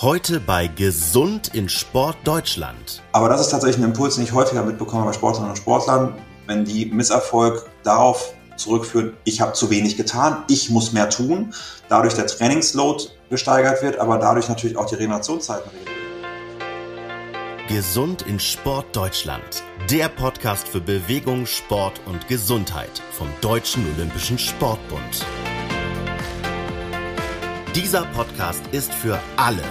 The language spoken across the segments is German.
Heute bei Gesund in Sport Deutschland. Aber das ist tatsächlich ein Impuls, den ich häufiger mitbekomme bei Sportlerinnen und Sportlern, wenn die Misserfolg darauf zurückführen, ich habe zu wenig getan, ich muss mehr tun, dadurch der Trainingsload gesteigert wird, aber dadurch natürlich auch die Regenerationszeiten Gesund in Sport Deutschland. Der Podcast für Bewegung, Sport und Gesundheit vom Deutschen Olympischen Sportbund. Dieser Podcast ist für alle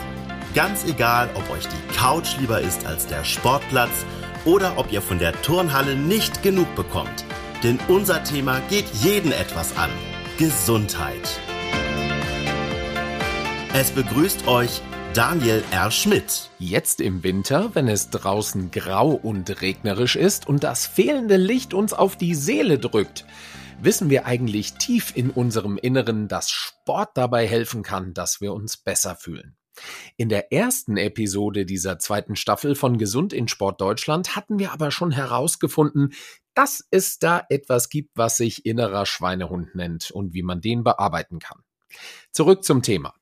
Ganz egal, ob euch die Couch lieber ist als der Sportplatz oder ob ihr von der Turnhalle nicht genug bekommt. Denn unser Thema geht jeden etwas an. Gesundheit. Es begrüßt euch Daniel R. Schmidt. Jetzt im Winter, wenn es draußen grau und regnerisch ist und das fehlende Licht uns auf die Seele drückt, wissen wir eigentlich tief in unserem Inneren, dass Sport dabei helfen kann, dass wir uns besser fühlen. In der ersten Episode dieser zweiten Staffel von Gesund in Sport Deutschland hatten wir aber schon herausgefunden, dass es da etwas gibt, was sich innerer Schweinehund nennt und wie man den bearbeiten kann. Zurück zum Thema.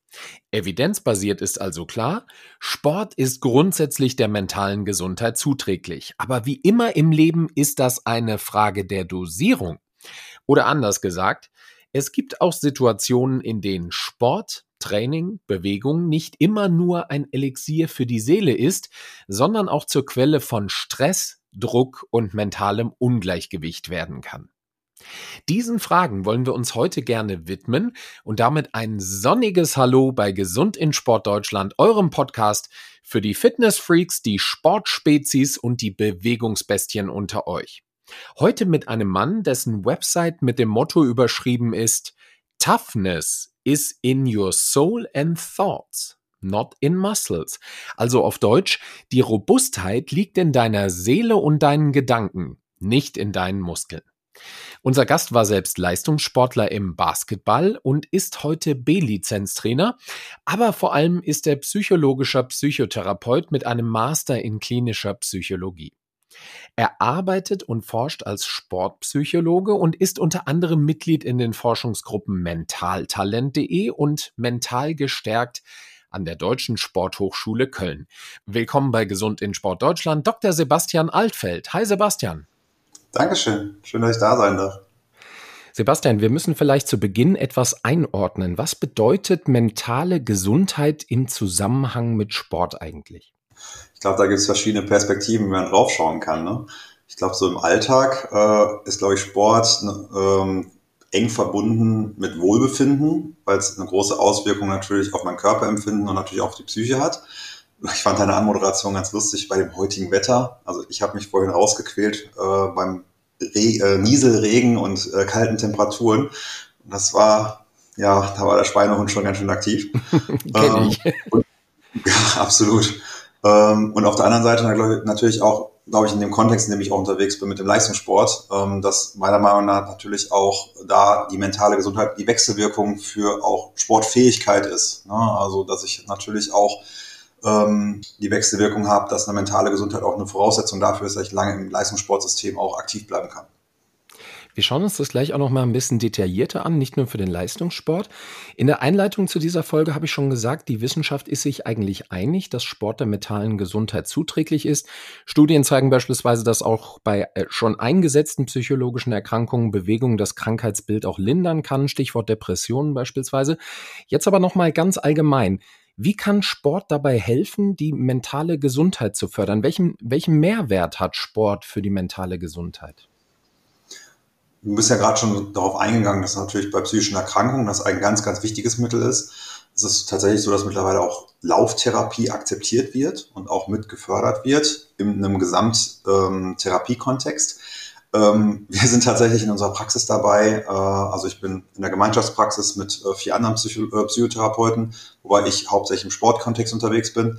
Evidenzbasiert ist also klar, Sport ist grundsätzlich der mentalen Gesundheit zuträglich. Aber wie immer im Leben ist das eine Frage der Dosierung. Oder anders gesagt, es gibt auch Situationen, in denen Sport Training, Bewegung nicht immer nur ein Elixier für die Seele ist, sondern auch zur Quelle von Stress, Druck und mentalem Ungleichgewicht werden kann. Diesen Fragen wollen wir uns heute gerne widmen und damit ein sonniges Hallo bei Gesund in Sport Deutschland, eurem Podcast für die Fitnessfreaks, die Sportspezies und die Bewegungsbestien unter euch. Heute mit einem Mann, dessen Website mit dem Motto überschrieben ist Toughness is in your soul and thoughts, not in muscles. Also auf Deutsch, die Robustheit liegt in deiner Seele und deinen Gedanken, nicht in deinen Muskeln. Unser Gast war selbst Leistungssportler im Basketball und ist heute B-Lizenztrainer, aber vor allem ist er psychologischer Psychotherapeut mit einem Master in klinischer Psychologie. Er arbeitet und forscht als Sportpsychologe und ist unter anderem Mitglied in den Forschungsgruppen mentaltalent.de und mental gestärkt an der Deutschen Sporthochschule Köln. Willkommen bei Gesund in Sport Deutschland, Dr. Sebastian Altfeld. Hi Sebastian. Dankeschön. Schön, dass ich da sein darf. Sebastian, wir müssen vielleicht zu Beginn etwas einordnen. Was bedeutet mentale Gesundheit im Zusammenhang mit Sport eigentlich? Ich glaube, da gibt es verschiedene Perspektiven, wie man draufschauen kann. Ne? Ich glaube, so im Alltag äh, ist, glaube ich, Sport ne, ähm, eng verbunden mit Wohlbefinden, weil es eine große Auswirkung natürlich auf mein Körperempfinden und natürlich auch auf die Psyche hat. Ich fand deine Anmoderation ganz lustig bei dem heutigen Wetter. Also ich habe mich vorhin rausgequält äh, beim Re äh, Nieselregen und äh, kalten Temperaturen. Und das war, ja, da war der Schweinehund schon ganz schön aktiv. Kenn ich. Ähm, und, ja, absolut. Ähm, und auf der anderen Seite natürlich auch, glaube ich, in dem Kontext, in dem ich auch unterwegs bin mit dem Leistungssport, ähm, dass meiner Meinung nach natürlich auch da die mentale Gesundheit, die Wechselwirkung für auch Sportfähigkeit ist. Ne? Also, dass ich natürlich auch ähm, die Wechselwirkung habe, dass eine mentale Gesundheit auch eine Voraussetzung dafür ist, dass ich lange im Leistungssportsystem auch aktiv bleiben kann. Wir schauen uns das gleich auch noch mal ein bisschen detaillierter an, nicht nur für den Leistungssport. In der Einleitung zu dieser Folge habe ich schon gesagt, die Wissenschaft ist sich eigentlich einig, dass Sport der mentalen Gesundheit zuträglich ist. Studien zeigen beispielsweise, dass auch bei äh, schon eingesetzten psychologischen Erkrankungen Bewegung das Krankheitsbild auch lindern kann, Stichwort Depressionen beispielsweise. Jetzt aber noch mal ganz allgemein. Wie kann Sport dabei helfen, die mentale Gesundheit zu fördern? Welchen, welchen Mehrwert hat Sport für die mentale Gesundheit? Du bist ja gerade schon darauf eingegangen, dass natürlich bei psychischen Erkrankungen das ein ganz, ganz wichtiges Mittel ist. Es ist tatsächlich so, dass mittlerweile auch Lauftherapie akzeptiert wird und auch mit gefördert wird in einem Gesamttherapiekontext. Ähm, wir sind tatsächlich in unserer Praxis dabei. Äh, also ich bin in der Gemeinschaftspraxis mit äh, vier anderen äh, Psychotherapeuten, wobei ich hauptsächlich im Sportkontext unterwegs bin,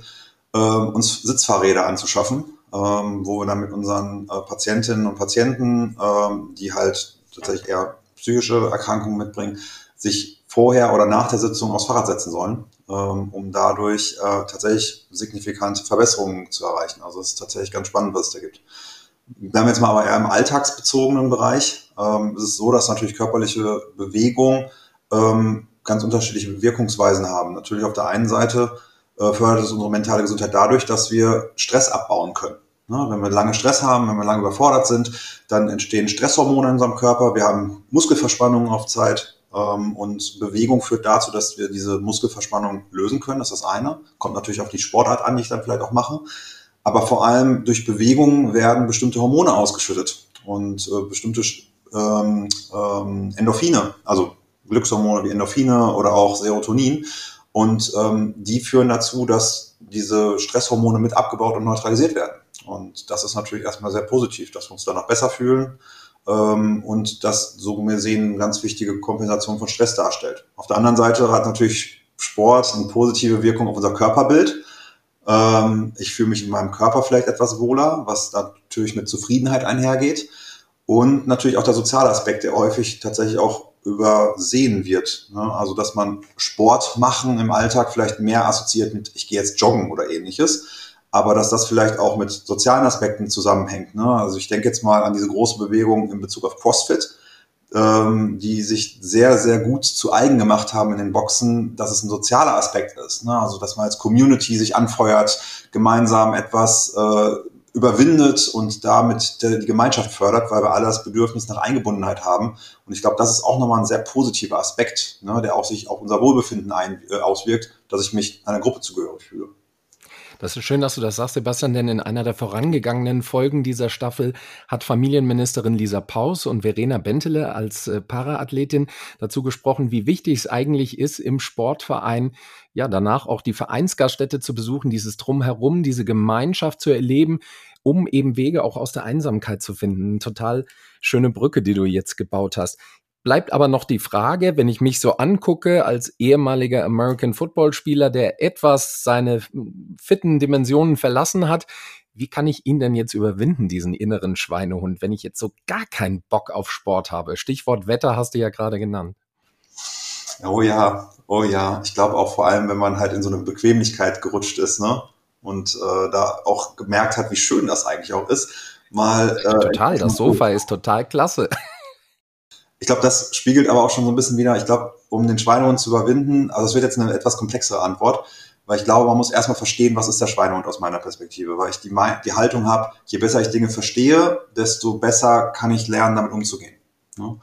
uns Sitzfahrräder anzuschaffen, ähm, wo wir dann mit unseren Patientinnen und Patienten, ähm, die halt tatsächlich eher psychische Erkrankungen mitbringen, sich vorher oder nach der Sitzung aufs Fahrrad setzen sollen, ähm, um dadurch äh, tatsächlich signifikante Verbesserungen zu erreichen. Also es ist tatsächlich ganz spannend, was es da gibt. Wir haben jetzt mal aber eher im alltagsbezogenen Bereich. Ähm, es ist so, dass natürlich körperliche Bewegung ähm, ganz unterschiedliche Wirkungsweisen haben. Natürlich auf der einen Seite äh, fördert es unsere mentale Gesundheit dadurch, dass wir Stress abbauen können. Ne? Wenn wir lange Stress haben, wenn wir lange überfordert sind, dann entstehen Stresshormone in unserem Körper. Wir haben Muskelverspannungen auf Zeit. Ähm, und Bewegung führt dazu, dass wir diese Muskelverspannung lösen können. Das ist das eine. Kommt natürlich auf die Sportart an, die ich dann vielleicht auch mache. Aber vor allem durch Bewegung werden bestimmte Hormone ausgeschüttet und äh, bestimmte ähm, ähm, Endorphine, also Glückshormone wie Endorphine oder auch Serotonin. Und ähm, die führen dazu, dass diese Stresshormone mit abgebaut und neutralisiert werden. Und das ist natürlich erstmal sehr positiv, dass wir uns danach besser fühlen ähm, und das so gesehen eine ganz wichtige Kompensation von Stress darstellt. Auf der anderen Seite hat natürlich Sport eine positive Wirkung auf unser Körperbild. Ähm, ich fühle mich in meinem Körper vielleicht etwas wohler, was natürlich mit Zufriedenheit einhergeht. Und natürlich auch der soziale Aspekt, der häufig tatsächlich auch übersehen wird. Ne? Also dass man Sport machen im Alltag vielleicht mehr assoziiert mit, ich gehe jetzt joggen oder ähnliches aber dass das vielleicht auch mit sozialen Aspekten zusammenhängt. Ne? Also ich denke jetzt mal an diese große Bewegung in Bezug auf CrossFit, ähm, die sich sehr, sehr gut zu eigen gemacht haben in den Boxen, dass es ein sozialer Aspekt ist. Ne? Also dass man als Community sich anfeuert, gemeinsam etwas äh, überwindet und damit die Gemeinschaft fördert, weil wir alle das Bedürfnis nach Eingebundenheit haben. Und ich glaube, das ist auch nochmal ein sehr positiver Aspekt, ne, der auch sich auf unser Wohlbefinden ein, äh, auswirkt, dass ich mich einer Gruppe zugehörig fühle. Das ist schön, dass du das sagst, Sebastian, denn in einer der vorangegangenen Folgen dieser Staffel hat Familienministerin Lisa Paus und Verena Bentele als äh, Paraathletin dazu gesprochen, wie wichtig es eigentlich ist, im Sportverein ja danach auch die Vereinsgaststätte zu besuchen, dieses Drumherum, diese Gemeinschaft zu erleben, um eben Wege auch aus der Einsamkeit zu finden. Total schöne Brücke, die du jetzt gebaut hast. Bleibt aber noch die Frage, wenn ich mich so angucke als ehemaliger American Football Spieler, der etwas seine fitten Dimensionen verlassen hat, wie kann ich ihn denn jetzt überwinden, diesen inneren Schweinehund, wenn ich jetzt so gar keinen Bock auf Sport habe? Stichwort Wetter hast du ja gerade genannt. Oh ja, oh ja. Ich glaube auch vor allem, wenn man halt in so eine Bequemlichkeit gerutscht ist, ne? Und äh, da auch gemerkt hat, wie schön das eigentlich auch ist. Mal. Äh, total, das Sofa ist total klasse. Ich glaube, das spiegelt aber auch schon so ein bisschen wieder, ich glaube, um den Schweinehund zu überwinden, also es wird jetzt eine etwas komplexere Antwort, weil ich glaube, man muss erstmal verstehen, was ist der Schweinehund aus meiner Perspektive, weil ich die, die Haltung habe, je besser ich Dinge verstehe, desto besser kann ich lernen, damit umzugehen. Ne?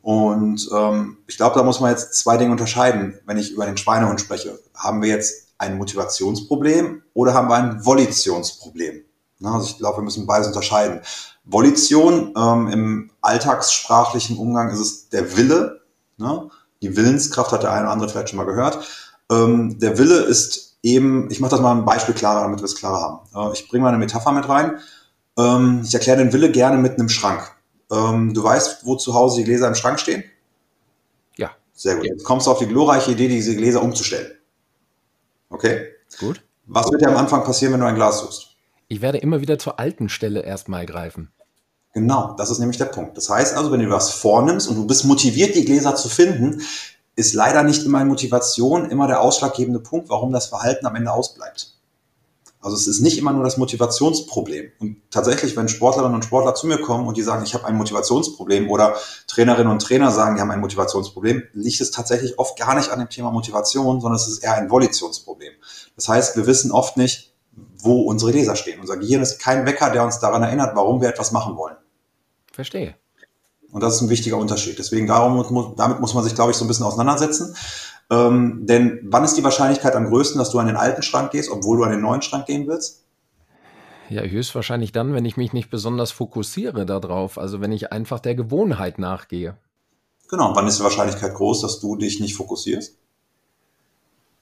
Und ähm, ich glaube, da muss man jetzt zwei Dinge unterscheiden, wenn ich über den Schweinehund spreche. Haben wir jetzt ein Motivationsproblem oder haben wir ein Volitionsproblem? Ne? Also ich glaube, wir müssen beides unterscheiden. Volition ähm, im alltagssprachlichen Umgang ist es der Wille. Ne? Die Willenskraft hat der eine oder andere vielleicht schon mal gehört. Ähm, der Wille ist eben, ich mache das mal ein Beispiel klarer, damit wir es klarer haben. Äh, ich bringe mal eine Metapher mit rein. Ähm, ich erkläre den Wille gerne mit einem Schrank. Ähm, du weißt, wo zu Hause die Gläser im Schrank stehen? Ja. Sehr gut. Jetzt kommst du auf die glorreiche Idee, diese Gläser umzustellen. Okay? Gut. Was wird dir am Anfang passieren, wenn du ein Glas suchst? Ich werde immer wieder zur alten Stelle erstmal greifen. Genau, das ist nämlich der Punkt. Das heißt also, wenn du was vornimmst und du bist motiviert, die Gläser zu finden, ist leider nicht immer Motivation immer der ausschlaggebende Punkt, warum das Verhalten am Ende ausbleibt. Also es ist nicht immer nur das Motivationsproblem. Und tatsächlich, wenn Sportlerinnen und Sportler zu mir kommen und die sagen, ich habe ein Motivationsproblem oder Trainerinnen und Trainer sagen, die haben ein Motivationsproblem, liegt es tatsächlich oft gar nicht an dem Thema Motivation, sondern es ist eher ein Volitionsproblem. Das heißt, wir wissen oft nicht, wo unsere Leser stehen. Unser Gehirn ist kein Wecker, der uns daran erinnert, warum wir etwas machen wollen. Verstehe. Und das ist ein wichtiger Unterschied. Deswegen darum, damit muss man sich, glaube ich, so ein bisschen auseinandersetzen. Ähm, denn wann ist die Wahrscheinlichkeit am größten, dass du an den alten Schrank gehst, obwohl du an den neuen Schrank gehen willst? Ja, höchstwahrscheinlich dann, wenn ich mich nicht besonders fokussiere darauf. Also wenn ich einfach der Gewohnheit nachgehe. Genau. Und wann ist die Wahrscheinlichkeit groß, dass du dich nicht fokussierst?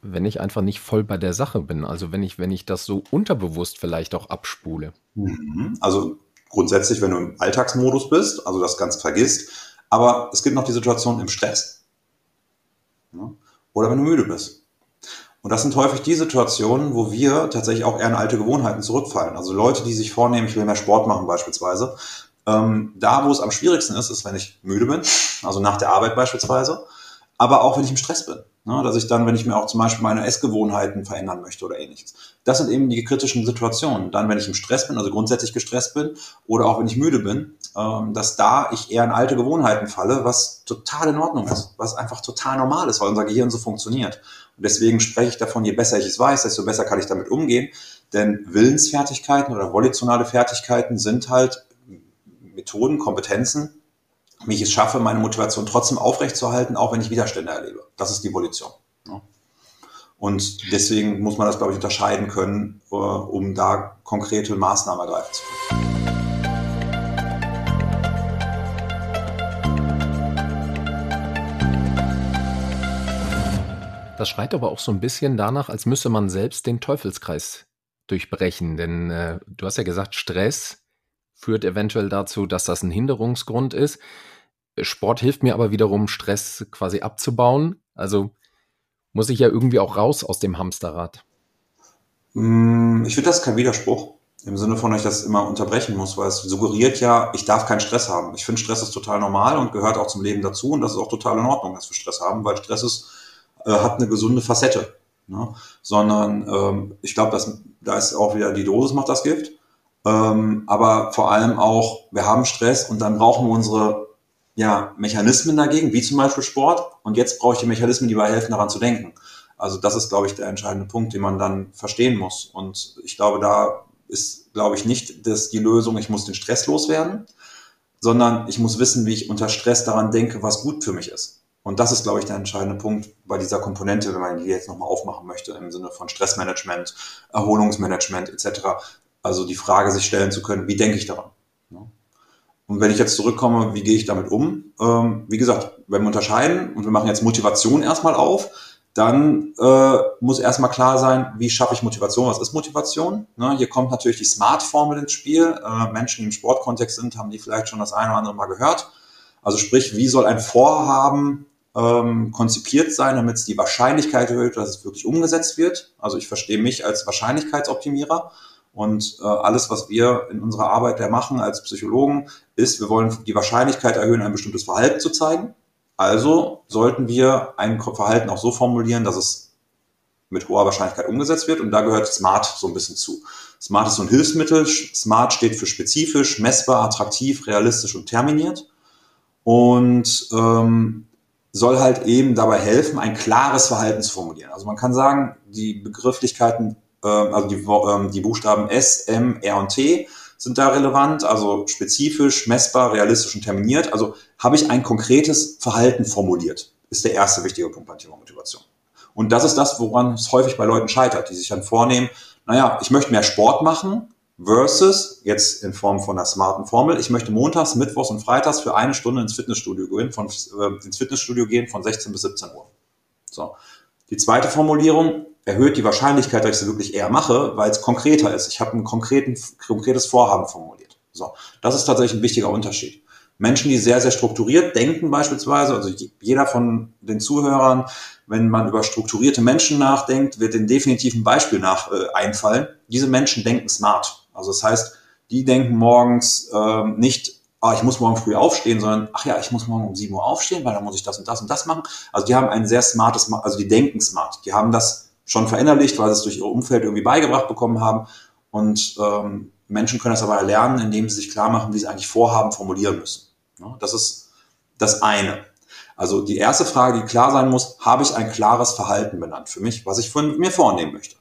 Wenn ich einfach nicht voll bei der Sache bin. Also wenn ich, wenn ich das so unterbewusst vielleicht auch abspule. Mhm. Also grundsätzlich, wenn du im Alltagsmodus bist, also das ganz vergisst. Aber es gibt noch die Situation im Stress. Oder wenn du müde bist. Und das sind häufig die Situationen, wo wir tatsächlich auch eher in alte Gewohnheiten zurückfallen. Also Leute, die sich vornehmen, ich will mehr Sport machen beispielsweise. Ähm, da, wo es am schwierigsten ist, ist, wenn ich müde bin, also nach der Arbeit beispielsweise, aber auch wenn ich im Stress bin. Ne, dass ich dann, wenn ich mir auch zum Beispiel meine Essgewohnheiten verändern möchte oder ähnliches. Das sind eben die kritischen Situationen. Dann, wenn ich im Stress bin, also grundsätzlich gestresst bin oder auch wenn ich müde bin, ähm, dass da ich eher in alte Gewohnheiten falle, was total in Ordnung ist, was einfach total normal ist, weil unser Gehirn so funktioniert. Und deswegen spreche ich davon, je besser ich es weiß, desto besser kann ich damit umgehen. Denn Willensfertigkeiten oder volitionale Fertigkeiten sind halt Methoden, Kompetenzen, wie ich es schaffe, meine Motivation trotzdem aufrechtzuerhalten, auch wenn ich Widerstände erlebe. Das ist die Volition. Und deswegen muss man das, glaube ich, unterscheiden können, äh, um da konkrete Maßnahmen ergreifen zu können. Das schreit aber auch so ein bisschen danach, als müsse man selbst den Teufelskreis durchbrechen. Denn äh, du hast ja gesagt, Stress führt eventuell dazu, dass das ein Hinderungsgrund ist. Sport hilft mir aber wiederum, Stress quasi abzubauen. Also muss ich ja irgendwie auch raus aus dem Hamsterrad. Mm, ich finde das kein Widerspruch. Im Sinne von, dass ich das immer unterbrechen muss, weil es suggeriert ja, ich darf keinen Stress haben. Ich finde, Stress ist total normal und gehört auch zum Leben dazu und das ist auch total in Ordnung, dass wir Stress haben, weil Stress ist, äh, hat eine gesunde Facette. Ne? Sondern ähm, ich glaube, da ist auch wieder die Dosis macht das Gift. Ähm, aber vor allem auch, wir haben Stress und dann brauchen wir unsere ja, Mechanismen dagegen, wie zum Beispiel Sport. Und jetzt brauche ich die Mechanismen, die mir helfen, daran zu denken. Also das ist, glaube ich, der entscheidende Punkt, den man dann verstehen muss. Und ich glaube, da ist, glaube ich, nicht dass die Lösung, ich muss den Stress loswerden, sondern ich muss wissen, wie ich unter Stress daran denke, was gut für mich ist. Und das ist, glaube ich, der entscheidende Punkt bei dieser Komponente, wenn man die jetzt nochmal aufmachen möchte, im Sinne von Stressmanagement, Erholungsmanagement etc. Also die Frage sich stellen zu können, wie denke ich daran? Und wenn ich jetzt zurückkomme, wie gehe ich damit um? Ähm, wie gesagt, wenn wir unterscheiden und wir machen jetzt Motivation erstmal auf, dann äh, muss erstmal klar sein, wie schaffe ich Motivation? Was ist Motivation? Ne, hier kommt natürlich die Smart-Formel ins Spiel. Äh, Menschen, die im Sportkontext sind, haben die vielleicht schon das eine oder andere Mal gehört. Also sprich, wie soll ein Vorhaben ähm, konzipiert sein, damit es die Wahrscheinlichkeit erhöht, dass es wirklich umgesetzt wird? Also ich verstehe mich als Wahrscheinlichkeitsoptimierer. Und äh, alles, was wir in unserer Arbeit ja machen als Psychologen, ist, wir wollen die Wahrscheinlichkeit erhöhen, ein bestimmtes Verhalten zu zeigen. Also sollten wir ein Verhalten auch so formulieren, dass es mit hoher Wahrscheinlichkeit umgesetzt wird. Und da gehört Smart so ein bisschen zu. Smart ist so ein Hilfsmittel. Smart steht für spezifisch, messbar, attraktiv, realistisch und terminiert. Und ähm, soll halt eben dabei helfen, ein klares Verhalten zu formulieren. Also man kann sagen, die Begrifflichkeiten also die, ähm, die Buchstaben S, M, R und T sind da relevant, also spezifisch, messbar, realistisch und terminiert. Also habe ich ein konkretes Verhalten formuliert, ist der erste wichtige Punkt beim Thema Motivation. Und das ist das, woran es häufig bei Leuten scheitert, die sich dann vornehmen, naja, ich möchte mehr Sport machen versus, jetzt in Form von einer smarten Formel, ich möchte montags, mittwochs und freitags für eine Stunde ins Fitnessstudio gehen, von, äh, ins Fitnessstudio gehen von 16 bis 17 Uhr. So. Die zweite Formulierung, erhöht die Wahrscheinlichkeit, dass ich es wirklich eher mache, weil es konkreter ist. Ich habe ein konkretes Vorhaben formuliert. So, das ist tatsächlich ein wichtiger Unterschied. Menschen, die sehr, sehr strukturiert denken beispielsweise, also jeder von den Zuhörern, wenn man über strukturierte Menschen nachdenkt, wird den definitiv ein Beispiel nach äh, einfallen. Diese Menschen denken smart. Also das heißt, die denken morgens äh, nicht ah, ich muss morgen früh aufstehen, sondern, ach ja, ich muss morgen um 7 Uhr aufstehen, weil dann muss ich das und das und das machen. Also die haben ein sehr smartes, also die denken smart. Die haben das schon verinnerlicht, weil sie es durch ihr Umfeld irgendwie beigebracht bekommen haben. Und ähm, Menschen können das aber erlernen, indem sie sich klar machen, wie sie eigentlich Vorhaben formulieren müssen. Ja, das ist das eine. Also die erste Frage, die klar sein muss, habe ich ein klares Verhalten benannt für mich, was ich von mir vornehmen möchte.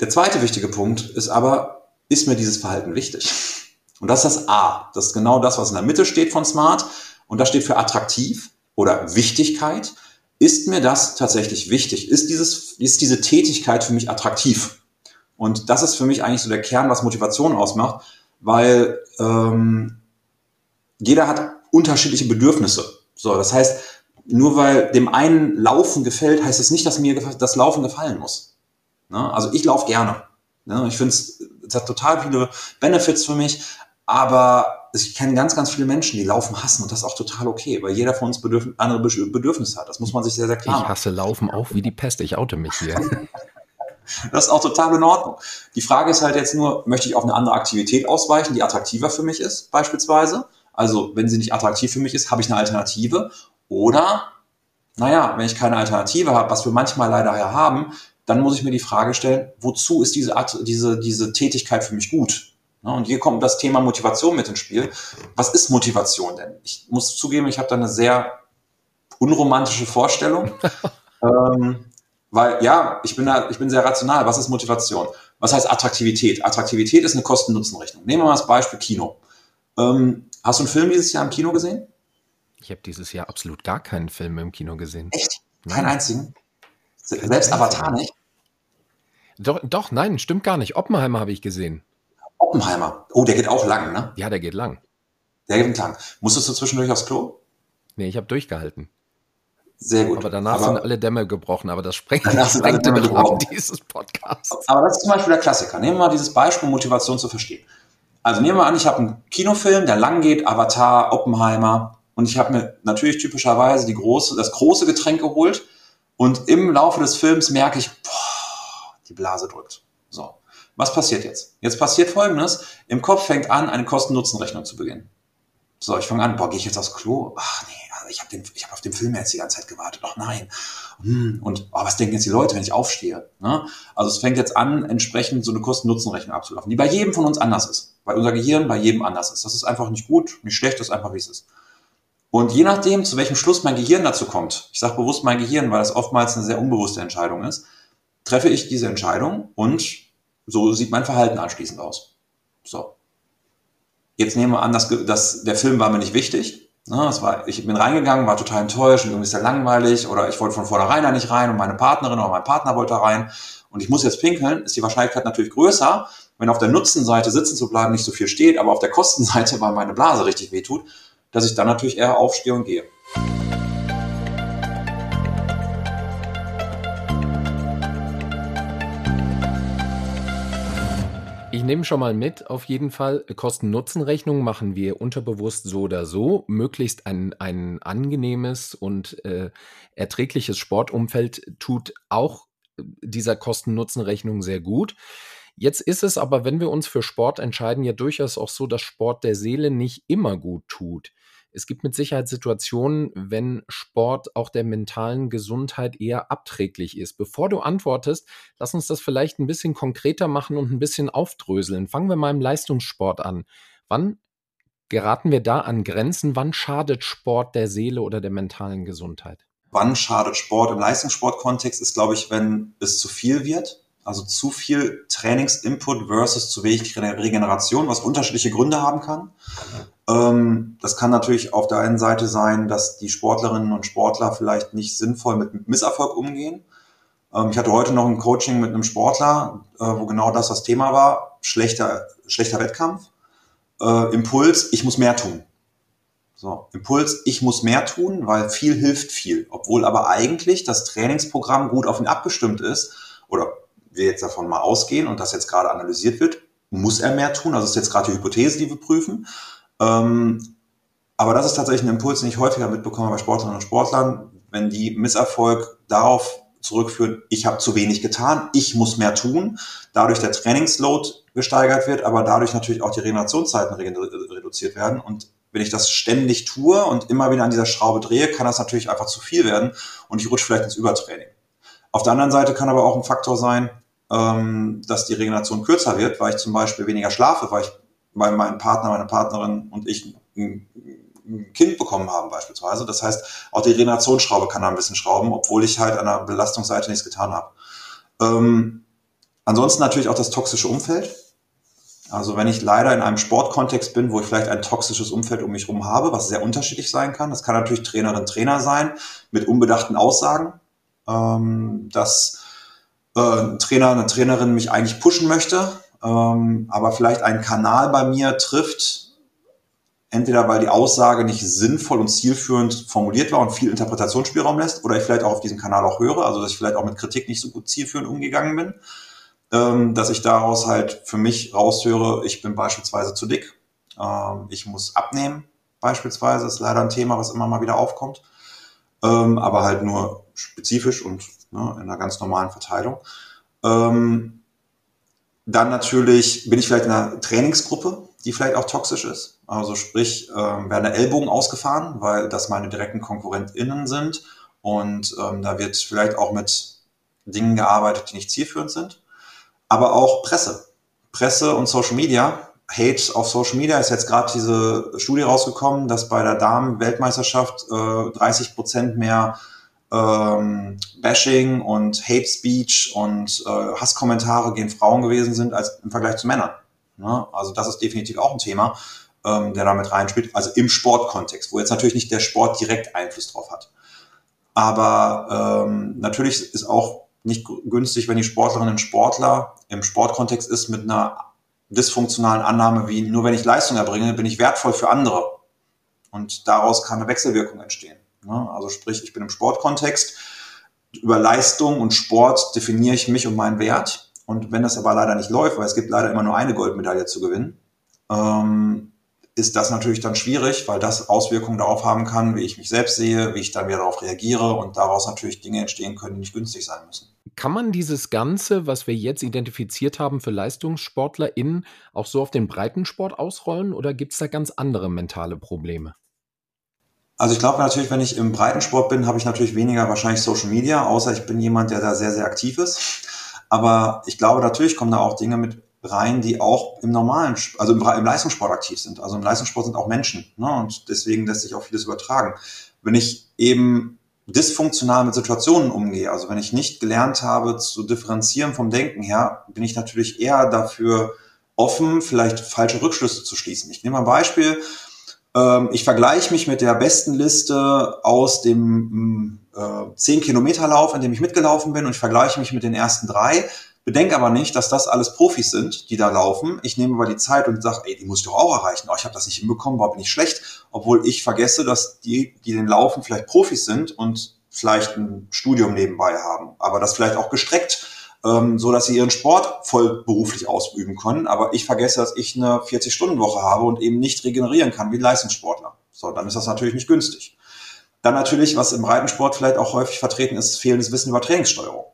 Der zweite wichtige Punkt ist aber, ist mir dieses Verhalten wichtig? Und das ist das A. Das ist genau das, was in der Mitte steht von Smart. Und das steht für attraktiv oder Wichtigkeit. Ist mir das tatsächlich wichtig? Ist, dieses, ist diese Tätigkeit für mich attraktiv? Und das ist für mich eigentlich so der Kern, was Motivation ausmacht, weil ähm, jeder hat unterschiedliche Bedürfnisse. So, das heißt, nur weil dem einen Laufen gefällt, heißt es nicht, dass mir das Laufen gefallen muss. Ne? Also ich laufe gerne. Ne? Ich finde es, es hat total viele Benefits für mich, aber ich kenne ganz, ganz viele Menschen, die Laufen hassen und das ist auch total okay, weil jeder von uns Bedürf andere Bedürfnisse hat. Das muss man sich sehr, sehr klar machen. Ich hasse Laufen auch wie die Pest. Ich oute mich hier. das ist auch total in Ordnung. Die Frage ist halt jetzt nur, möchte ich auf eine andere Aktivität ausweichen, die attraktiver für mich ist, beispielsweise? Also, wenn sie nicht attraktiv für mich ist, habe ich eine Alternative. Oder naja, wenn ich keine Alternative habe, was wir manchmal leider haben, dann muss ich mir die Frage stellen, wozu ist diese diese, diese Tätigkeit für mich gut? Und hier kommt das Thema Motivation mit ins Spiel. Was ist Motivation denn? Ich muss zugeben, ich habe da eine sehr unromantische Vorstellung. ähm, weil ja, ich bin da, ich bin sehr rational. Was ist Motivation? Was heißt Attraktivität? Attraktivität ist eine Kosten-Nutzen-Rechnung. Nehmen wir mal das Beispiel Kino. Ähm, hast du einen Film dieses Jahr im Kino gesehen? Ich habe dieses Jahr absolut gar keinen Film im Kino gesehen. Echt? Keinen einzigen? Selbst Avatar nicht? Doch, doch, nein, stimmt gar nicht. Oppenheimer habe ich gesehen. Oppenheimer. Oh, der geht auch lang, ne? Ja, der geht lang. Der geht lang. Musstest du zwischendurch aufs Klo? Nee, ich habe durchgehalten. Sehr gut. Aber danach aber, sind alle Dämme gebrochen, aber das sprengt, das sprengt den Raum dieses Podcasts. Aber das ist zum Beispiel der Klassiker. Nehmen wir mal dieses Beispiel, Motivation zu verstehen. Also nehmen wir an, ich habe einen Kinofilm, der lang geht, Avatar, Oppenheimer, und ich habe mir natürlich typischerweise die große, das große Getränk geholt und im Laufe des Films merke ich, boah, die Blase drückt. So. Was passiert jetzt? Jetzt passiert Folgendes. Im Kopf fängt an, eine Kosten-Nutzen-Rechnung zu beginnen. So, ich fange an, boah, gehe ich jetzt aufs Klo? Ach nee, also ich habe hab auf den Film jetzt die ganze Zeit gewartet. Ach nein. Hm, und oh, was denken jetzt die Leute, wenn ich aufstehe? Ne? Also es fängt jetzt an, entsprechend so eine Kosten-Nutzen-Rechnung abzulaufen, die bei jedem von uns anders ist. Weil unser Gehirn bei jedem anders ist. Das ist einfach nicht gut, nicht schlecht, das ist einfach, wie es ist. Und je nachdem, zu welchem Schluss mein Gehirn dazu kommt, ich sage bewusst mein Gehirn, weil das oftmals eine sehr unbewusste Entscheidung ist, treffe ich diese Entscheidung und so sieht mein Verhalten anschließend aus. So. Jetzt nehmen wir an, dass, dass der Film war mir nicht wichtig. Ne, das war, ich bin reingegangen, war total enttäuscht und irgendwie ist der langweilig oder ich wollte von vornherein da nicht rein und meine Partnerin oder mein Partner wollte da rein und ich muss jetzt pinkeln, ist die Wahrscheinlichkeit natürlich größer, wenn auf der Nutzenseite sitzen zu bleiben nicht so viel steht, aber auf der Kostenseite, weil meine Blase richtig wehtut, dass ich dann natürlich eher aufstehe und gehe. Ich nehme schon mal mit, auf jeden Fall. Kosten-Nutzen-Rechnung machen wir unterbewusst so oder so. Möglichst ein, ein angenehmes und äh, erträgliches Sportumfeld tut auch dieser Kosten-Nutzen-Rechnung sehr gut. Jetzt ist es aber, wenn wir uns für Sport entscheiden, ja durchaus auch so, dass Sport der Seele nicht immer gut tut es gibt mit Sicherheit Situationen, wenn Sport auch der mentalen Gesundheit eher abträglich ist. Bevor du antwortest, lass uns das vielleicht ein bisschen konkreter machen und ein bisschen aufdröseln. Fangen wir mal im Leistungssport an. Wann geraten wir da an Grenzen? Wann schadet Sport der Seele oder der mentalen Gesundheit? Wann schadet Sport im Leistungssportkontext ist, glaube ich, wenn es zu viel wird. Also zu viel Trainingsinput versus zu wenig Regeneration, was unterschiedliche Gründe haben kann. Ähm, das kann natürlich auf der einen Seite sein, dass die Sportlerinnen und Sportler vielleicht nicht sinnvoll mit Misserfolg umgehen. Ähm, ich hatte heute noch ein Coaching mit einem Sportler, äh, wo genau das das Thema war. Schlechter, schlechter Wettkampf. Äh, Impuls, ich muss mehr tun. So, Impuls, ich muss mehr tun, weil viel hilft viel. Obwohl aber eigentlich das Trainingsprogramm gut auf ihn abgestimmt ist oder wir jetzt davon mal ausgehen und das jetzt gerade analysiert wird, muss er mehr tun. Also ist jetzt gerade die Hypothese, die wir prüfen. Ähm, aber das ist tatsächlich ein Impuls, den ich häufiger mitbekomme bei Sportlerinnen und Sportlern, wenn die Misserfolg darauf zurückführen, ich habe zu wenig getan, ich muss mehr tun, dadurch der Trainingsload gesteigert wird, aber dadurch natürlich auch die Regenerationszeiten reduziert werden. Und wenn ich das ständig tue und immer wieder an dieser Schraube drehe, kann das natürlich einfach zu viel werden und ich rutsche vielleicht ins Übertraining. Auf der anderen Seite kann aber auch ein Faktor sein, ähm, dass die Regeneration kürzer wird, weil ich zum Beispiel weniger schlafe, weil ich, weil mein Partner, meine Partnerin und ich ein, ein Kind bekommen haben beispielsweise. Das heißt, auch die Regenerationsschraube kann da ein bisschen schrauben, obwohl ich halt an der Belastungsseite nichts getan habe. Ähm, ansonsten natürlich auch das toxische Umfeld. Also wenn ich leider in einem Sportkontext bin, wo ich vielleicht ein toxisches Umfeld um mich herum habe, was sehr unterschiedlich sein kann. Das kann natürlich Trainerin, Trainer sein mit unbedachten Aussagen, ähm, dass äh, ein Trainer, eine Trainerin mich eigentlich pushen möchte, ähm, aber vielleicht einen Kanal bei mir trifft, entweder weil die Aussage nicht sinnvoll und zielführend formuliert war und viel Interpretationsspielraum lässt, oder ich vielleicht auch auf diesem Kanal auch höre, also dass ich vielleicht auch mit Kritik nicht so gut zielführend umgegangen bin, ähm, dass ich daraus halt für mich raushöre, ich bin beispielsweise zu dick, ähm, ich muss abnehmen, beispielsweise, ist leider ein Thema, was immer mal wieder aufkommt, ähm, aber halt nur spezifisch und ne, in einer ganz normalen Verteilung. Ähm, dann natürlich bin ich vielleicht in einer Trainingsgruppe, die vielleicht auch toxisch ist. Also sprich, äh, werden Ellbogen ausgefahren, weil das meine direkten KonkurrentInnen sind. Und ähm, da wird vielleicht auch mit Dingen gearbeitet, die nicht zielführend sind. Aber auch Presse. Presse und Social Media. Hate auf Social Media ist jetzt gerade diese Studie rausgekommen, dass bei der Damen-Weltmeisterschaft äh, 30 Prozent mehr ähm, Bashing und Hate Speech und äh, Hasskommentare gegen Frauen gewesen sind als im Vergleich zu Männern. Ne? Also das ist definitiv auch ein Thema, ähm, der damit reinspielt. Also im Sportkontext, wo jetzt natürlich nicht der Sport direkt Einfluss drauf hat. Aber ähm, natürlich ist auch nicht günstig, wenn die Sportlerinnen und Sportler im Sportkontext ist mit einer dysfunktionalen Annahme wie nur wenn ich Leistung erbringe, bin ich wertvoll für andere. Und daraus kann eine Wechselwirkung entstehen. Ne? Also sprich, ich bin im Sportkontext. Über Leistung und Sport definiere ich mich und meinen Wert. Und wenn das aber leider nicht läuft, weil es gibt leider immer nur eine Goldmedaille zu gewinnen, ähm, ist das natürlich dann schwierig, weil das Auswirkungen darauf haben kann, wie ich mich selbst sehe, wie ich dann wieder darauf reagiere und daraus natürlich Dinge entstehen können, die nicht günstig sein müssen. Kann man dieses Ganze, was wir jetzt identifiziert haben für LeistungssportlerInnen, auch so auf den Breitensport ausrollen oder gibt es da ganz andere mentale Probleme? Also ich glaube natürlich, wenn ich im Breitensport bin, habe ich natürlich weniger wahrscheinlich Social Media, außer ich bin jemand, der da sehr, sehr aktiv ist. Aber ich glaube, natürlich kommen da auch Dinge mit rein, die auch im normalen, also im, im Leistungssport aktiv sind. Also im Leistungssport sind auch Menschen. Ne? Und deswegen lässt sich auch vieles übertragen. Wenn ich eben dysfunktional mit Situationen umgehe, also wenn ich nicht gelernt habe zu differenzieren vom Denken her, bin ich natürlich eher dafür offen, vielleicht falsche Rückschlüsse zu schließen. Ich nehme ein Beispiel. Ähm, ich vergleiche mich mit der besten Liste aus dem äh, 10-Kilometer-Lauf, in dem ich mitgelaufen bin und ich vergleiche mich mit den ersten drei Bedenke aber nicht, dass das alles Profis sind, die da laufen. Ich nehme aber die Zeit und sage, ey, die muss ich doch auch erreichen. Oh, ich habe das nicht hinbekommen, war bin ich schlecht. Obwohl ich vergesse, dass die, die den laufen, vielleicht Profis sind und vielleicht ein Studium nebenbei haben. Aber das vielleicht auch gestreckt, ähm, so dass sie ihren Sport voll beruflich ausüben können. Aber ich vergesse, dass ich eine 40-Stunden-Woche habe und eben nicht regenerieren kann wie ein Leistungssportler. So, dann ist das natürlich nicht günstig. Dann natürlich, was im Breitensport vielleicht auch häufig vertreten ist, fehlendes Wissen über Trainingssteuerung.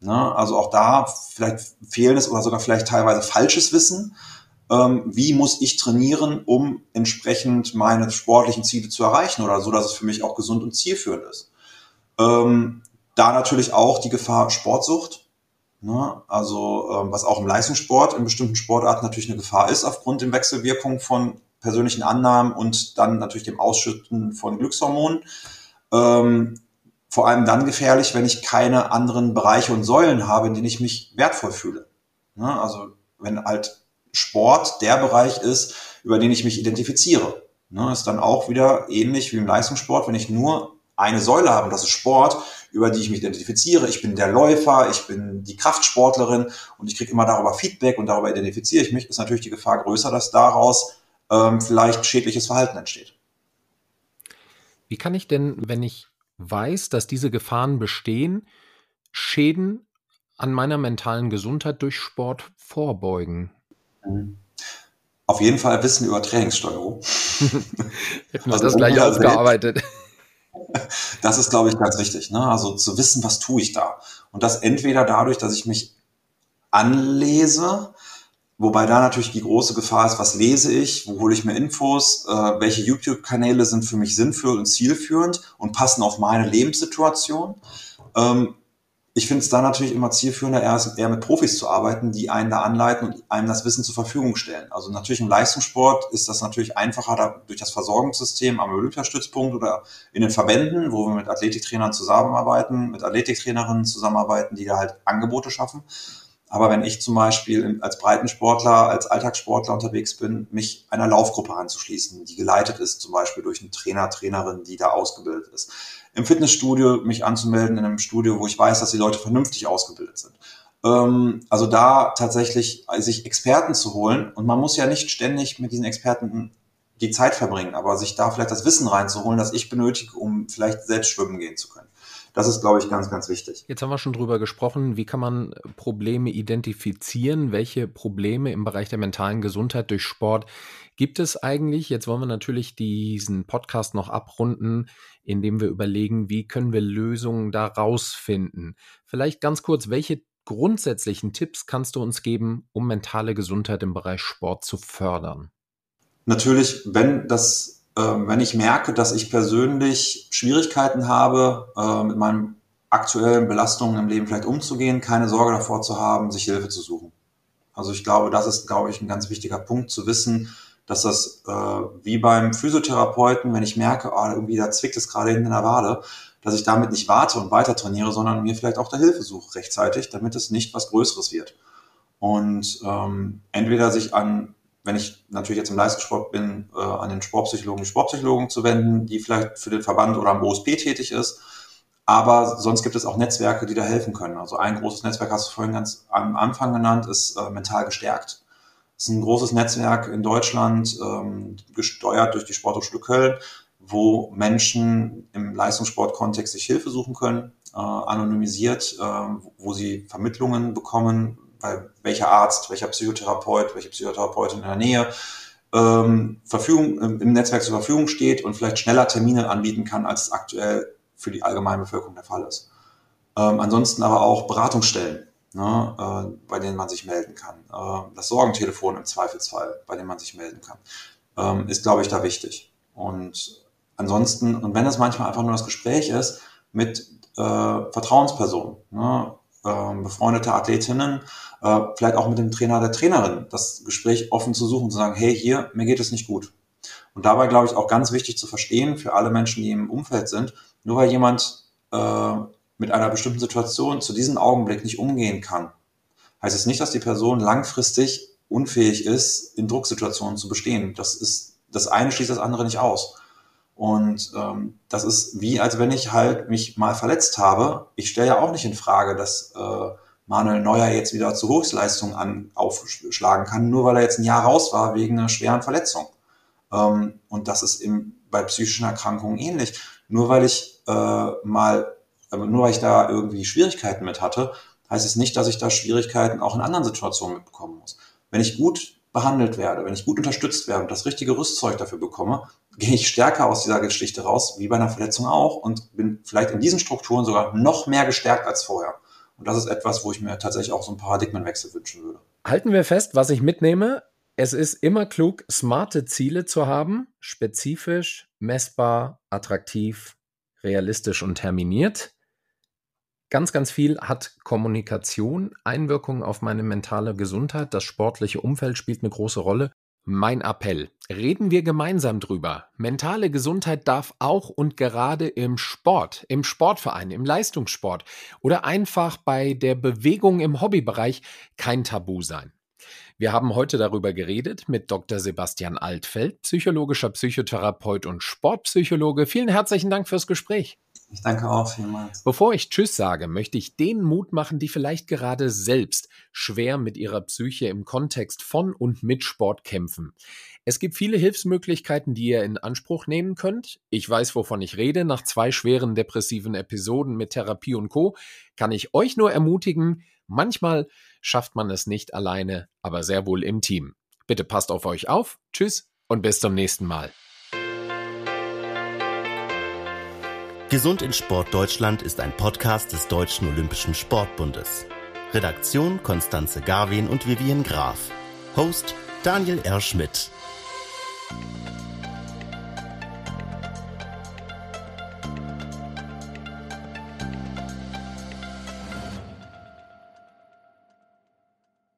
Ne? Also auch da vielleicht fehlendes oder sogar vielleicht teilweise falsches Wissen. Ähm, wie muss ich trainieren, um entsprechend meine sportlichen Ziele zu erreichen oder so, dass es für mich auch gesund und zielführend ist. Ähm, da natürlich auch die Gefahr Sportsucht. Ne? Also ähm, was auch im Leistungssport, in bestimmten Sportarten natürlich eine Gefahr ist aufgrund der Wechselwirkung von persönlichen Annahmen und dann natürlich dem Ausschütten von Glückshormonen. Ähm, vor allem dann gefährlich, wenn ich keine anderen Bereiche und Säulen habe, in denen ich mich wertvoll fühle. Ne? Also wenn halt Sport der Bereich ist, über den ich mich identifiziere. Ne? Ist dann auch wieder ähnlich wie im Leistungssport, wenn ich nur eine Säule habe, das ist Sport, über die ich mich identifiziere. Ich bin der Läufer, ich bin die Kraftsportlerin und ich kriege immer darüber Feedback und darüber identifiziere ich mich, ist natürlich die Gefahr größer, dass daraus ähm, vielleicht schädliches Verhalten entsteht. Wie kann ich denn, wenn ich weiß, dass diese Gefahren bestehen, Schäden an meiner mentalen Gesundheit durch Sport vorbeugen? Mhm. Auf jeden Fall Wissen über Trainingssteuerung. Hätten wir also das gleich aufgearbeitet. Das ist, glaube ich, ganz wichtig. Ne? Also zu wissen, was tue ich da. Und das entweder dadurch, dass ich mich anlese, Wobei da natürlich die große Gefahr ist, was lese ich, wo hole ich mir Infos, äh, welche YouTube-Kanäle sind für mich sinnvoll und zielführend und passen auf meine Lebenssituation. Ähm, ich finde es da natürlich immer zielführender, eher, mit Profis zu arbeiten, die einen da anleiten und einem das Wissen zur Verfügung stellen. Also natürlich im Leistungssport ist das natürlich einfacher da, durch das Versorgungssystem am Olympiastützpunkt oder in den Verbänden, wo wir mit Athletiktrainern zusammenarbeiten, mit Athletiktrainerinnen zusammenarbeiten, die da halt Angebote schaffen. Aber wenn ich zum Beispiel als Breitensportler, als Alltagssportler unterwegs bin, mich einer Laufgruppe anzuschließen, die geleitet ist, zum Beispiel durch einen Trainer, Trainerin, die da ausgebildet ist. Im Fitnessstudio mich anzumelden in einem Studio, wo ich weiß, dass die Leute vernünftig ausgebildet sind. Ähm, also da tatsächlich sich Experten zu holen und man muss ja nicht ständig mit diesen Experten die Zeit verbringen, aber sich da vielleicht das Wissen reinzuholen, das ich benötige, um vielleicht selbst schwimmen gehen zu können. Das ist, glaube ich, ganz, ganz wichtig. Jetzt haben wir schon drüber gesprochen, wie kann man Probleme identifizieren, welche Probleme im Bereich der mentalen Gesundheit durch Sport gibt es eigentlich. Jetzt wollen wir natürlich diesen Podcast noch abrunden, indem wir überlegen, wie können wir Lösungen daraus finden. Vielleicht ganz kurz, welche grundsätzlichen Tipps kannst du uns geben, um mentale Gesundheit im Bereich Sport zu fördern? Natürlich, wenn das ähm, wenn ich merke, dass ich persönlich Schwierigkeiten habe, äh, mit meinen aktuellen Belastungen im Leben vielleicht umzugehen, keine Sorge davor zu haben, sich Hilfe zu suchen. Also ich glaube, das ist, glaube ich, ein ganz wichtiger Punkt zu wissen, dass das äh, wie beim Physiotherapeuten, wenn ich merke, oh, irgendwie da zwickt es gerade hinten in der Wade, dass ich damit nicht warte und weiter trainiere, sondern mir vielleicht auch der Hilfe suche rechtzeitig, damit es nicht was Größeres wird. Und ähm, entweder sich an wenn ich natürlich jetzt im Leistungssport bin, äh, an den Sportpsychologen, die Sportpsychologen zu wenden, die vielleicht für den Verband oder am OSP tätig ist. Aber sonst gibt es auch Netzwerke, die da helfen können. Also ein großes Netzwerk, hast du vorhin ganz am Anfang genannt, ist äh, mental gestärkt. Das ist ein großes Netzwerk in Deutschland, ähm, gesteuert durch die Sporthochschule Köln, wo Menschen im Leistungssportkontext sich Hilfe suchen können, äh, anonymisiert, äh, wo sie Vermittlungen bekommen, welcher Arzt, welcher Psychotherapeut, welche Psychotherapeutin in der Nähe ähm, Verfügung, im Netzwerk zur Verfügung steht und vielleicht schneller Termine anbieten kann, als es aktuell für die allgemeine Bevölkerung der Fall ist. Ähm, ansonsten aber auch Beratungsstellen, ne, äh, bei denen man sich melden kann. Äh, das Sorgentelefon im Zweifelsfall, bei dem man sich melden kann, ähm, ist, glaube ich, da wichtig. Und ansonsten, und wenn es manchmal einfach nur das Gespräch ist mit äh, Vertrauenspersonen, ne, äh, befreundete Athletinnen, äh, vielleicht auch mit dem Trainer der Trainerin, das Gespräch offen zu suchen, zu sagen, hey, hier, mir geht es nicht gut. Und dabei, glaube ich, auch ganz wichtig zu verstehen für alle Menschen, die im Umfeld sind, nur weil jemand äh, mit einer bestimmten Situation zu diesem Augenblick nicht umgehen kann, heißt es nicht, dass die Person langfristig unfähig ist, in Drucksituationen zu bestehen. Das ist, das eine schließt das andere nicht aus. Und ähm, das ist wie, als wenn ich halt mich mal verletzt habe. Ich stelle ja auch nicht in Frage, dass äh, Manuel Neuer jetzt wieder zu Höchstleistungen an, aufschlagen kann, nur weil er jetzt ein Jahr raus war wegen einer schweren Verletzung. Ähm, und das ist im, bei psychischen Erkrankungen ähnlich. Nur weil ich äh, mal, nur weil ich da irgendwie Schwierigkeiten mit hatte, heißt es nicht, dass ich da Schwierigkeiten auch in anderen Situationen mitbekommen muss. Wenn ich gut behandelt werde, wenn ich gut unterstützt werde und das richtige Rüstzeug dafür bekomme, gehe ich stärker aus dieser Geschichte raus, wie bei einer Verletzung auch, und bin vielleicht in diesen Strukturen sogar noch mehr gestärkt als vorher. Und das ist etwas, wo ich mir tatsächlich auch so einen Paradigmenwechsel wünschen würde. Halten wir fest, was ich mitnehme. Es ist immer klug, smarte Ziele zu haben, spezifisch, messbar, attraktiv, realistisch und terminiert. Ganz, ganz viel hat Kommunikation Einwirkungen auf meine mentale Gesundheit. Das sportliche Umfeld spielt eine große Rolle. Mein Appell. Reden wir gemeinsam drüber. Mentale Gesundheit darf auch und gerade im Sport, im Sportverein, im Leistungssport oder einfach bei der Bewegung im Hobbybereich kein Tabu sein. Wir haben heute darüber geredet mit Dr. Sebastian Altfeld, psychologischer Psychotherapeut und Sportpsychologe. Vielen herzlichen Dank fürs Gespräch. Ich danke auch vielmals. Bevor ich Tschüss sage, möchte ich denen Mut machen, die vielleicht gerade selbst schwer mit ihrer Psyche im Kontext von und mit Sport kämpfen. Es gibt viele Hilfsmöglichkeiten, die ihr in Anspruch nehmen könnt. Ich weiß, wovon ich rede. Nach zwei schweren depressiven Episoden mit Therapie und Co. kann ich euch nur ermutigen, manchmal schafft man es nicht alleine, aber sehr wohl im Team. Bitte passt auf euch auf. Tschüss und bis zum nächsten Mal. Gesund in Sport Deutschland ist ein Podcast des Deutschen Olympischen Sportbundes. Redaktion Konstanze Garwin und Vivien Graf. Host Daniel R. Schmidt.